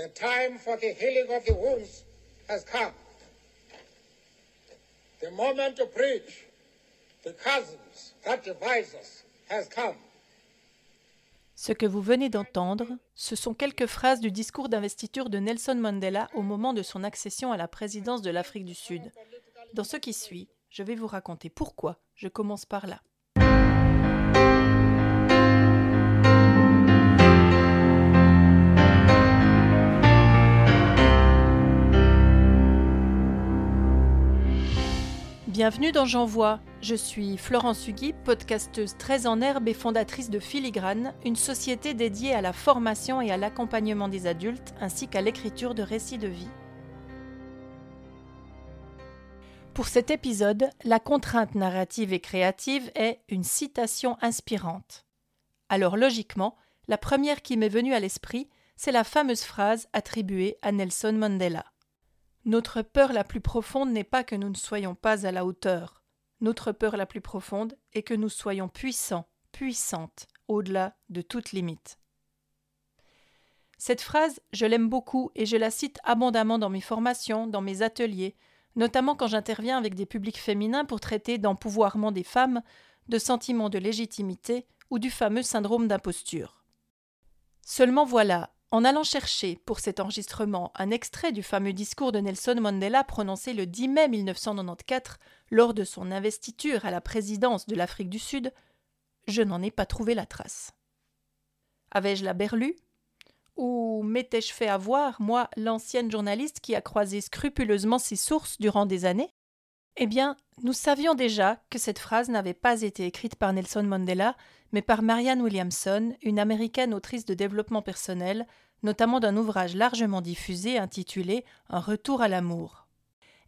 The time for the healing of the wounds has come. The moment to the that divide us has come. Ce que vous venez d'entendre, ce sont quelques phrases du discours d'investiture de Nelson Mandela au moment de son accession à la présidence de l'Afrique du Sud. Dans ce qui suit, je vais vous raconter pourquoi je commence par là. Bienvenue dans J'envoie. Je suis Florence Hugui, podcasteuse très en herbe et fondatrice de Filigrane, une société dédiée à la formation et à l'accompagnement des adultes ainsi qu'à l'écriture de récits de vie. Pour cet épisode, la contrainte narrative et créative est une citation inspirante. Alors logiquement, la première qui m'est venue à l'esprit, c'est la fameuse phrase attribuée à Nelson Mandela. Notre peur la plus profonde n'est pas que nous ne soyons pas à la hauteur. Notre peur la plus profonde est que nous soyons puissants, puissantes, au-delà de toute limite. Cette phrase, je l'aime beaucoup et je la cite abondamment dans mes formations, dans mes ateliers, notamment quand j'interviens avec des publics féminins pour traiter d'empouvoirment des femmes, de sentiments de légitimité ou du fameux syndrome d'imposture. Seulement voilà, en allant chercher pour cet enregistrement un extrait du fameux discours de Nelson Mandela prononcé le 10 mai 1994 lors de son investiture à la présidence de l'Afrique du Sud, je n'en ai pas trouvé la trace. Avais-je la berlue? Ou m'étais-je fait avoir, moi, l'ancienne journaliste qui a croisé scrupuleusement ses sources durant des années? Eh bien, nous savions déjà que cette phrase n'avait pas été écrite par Nelson Mandela, mais par Marianne Williamson, une américaine autrice de développement personnel, notamment d'un ouvrage largement diffusé intitulé Un retour à l'amour.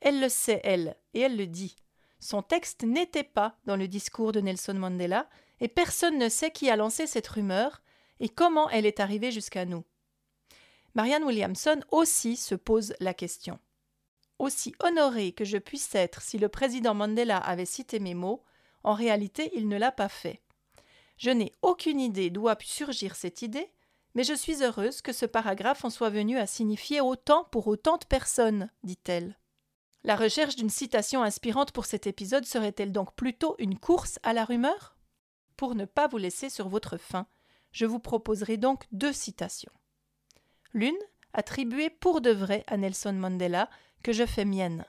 Elle le sait, elle, et elle le dit. Son texte n'était pas dans le discours de Nelson Mandela, et personne ne sait qui a lancé cette rumeur et comment elle est arrivée jusqu'à nous. Marianne Williamson aussi se pose la question. Aussi honorée que je puisse être si le président Mandela avait cité mes mots, en réalité il ne l'a pas fait. Je n'ai aucune idée d'où a pu surgir cette idée, mais je suis heureuse que ce paragraphe en soit venu à signifier autant pour autant de personnes, dit-elle. La recherche d'une citation inspirante pour cet épisode serait-elle donc plutôt une course à la rumeur? Pour ne pas vous laisser sur votre faim, je vous proposerai donc deux citations. L'une, attribuée pour de vrai à Nelson Mandela, que je fais mienne.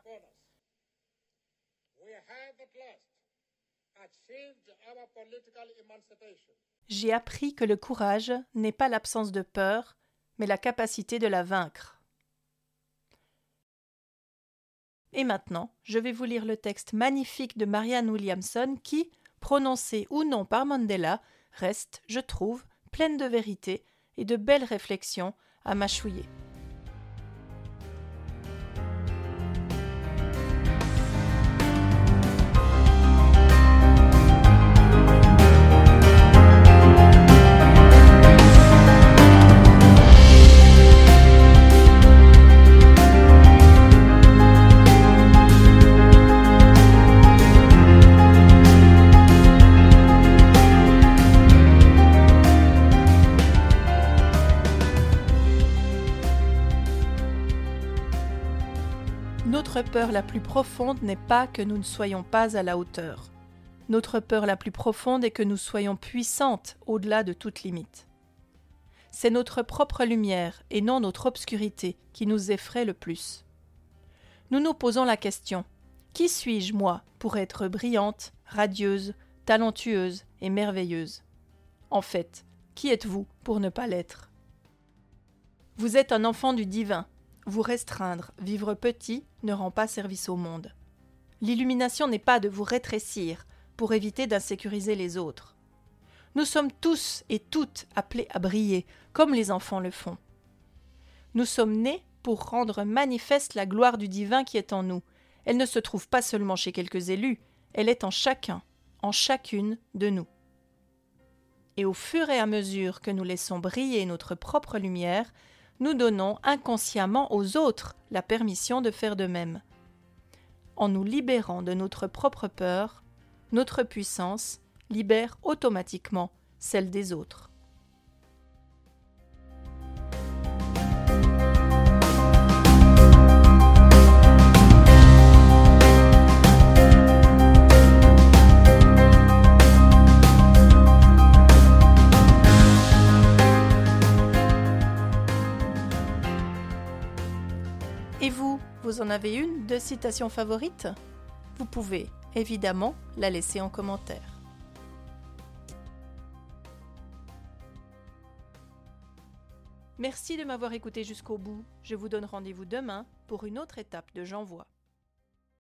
J'ai appris que le courage n'est pas l'absence de peur, mais la capacité de la vaincre. Et maintenant, je vais vous lire le texte magnifique de Marianne Williamson qui, prononcé ou non par Mandela, reste, je trouve, pleine de vérité et de belles réflexions à mâchouiller. Notre peur la plus profonde n'est pas que nous ne soyons pas à la hauteur. Notre peur la plus profonde est que nous soyons puissantes au-delà de toute limite. C'est notre propre lumière et non notre obscurité qui nous effraie le plus. Nous nous posons la question Qui suis-je, moi, pour être brillante, radieuse, talentueuse et merveilleuse? En fait, qui êtes-vous pour ne pas l'être? Vous êtes un enfant du divin, vous restreindre, vivre petit, ne rend pas service au monde. L'illumination n'est pas de vous rétrécir pour éviter d'insécuriser les autres. Nous sommes tous et toutes appelés à briller, comme les enfants le font. Nous sommes nés pour rendre manifeste la gloire du divin qui est en nous. Elle ne se trouve pas seulement chez quelques élus, elle est en chacun, en chacune de nous. Et au fur et à mesure que nous laissons briller notre propre lumière, nous donnons inconsciemment aux autres la permission de faire de même. En nous libérant de notre propre peur, notre puissance libère automatiquement celle des autres. Et vous, vous en avez une de citation favorite? Vous pouvez évidemment la laisser en commentaire. Merci de m'avoir écouté jusqu'au bout. Je vous donne rendez-vous demain pour une autre étape de J'envoie.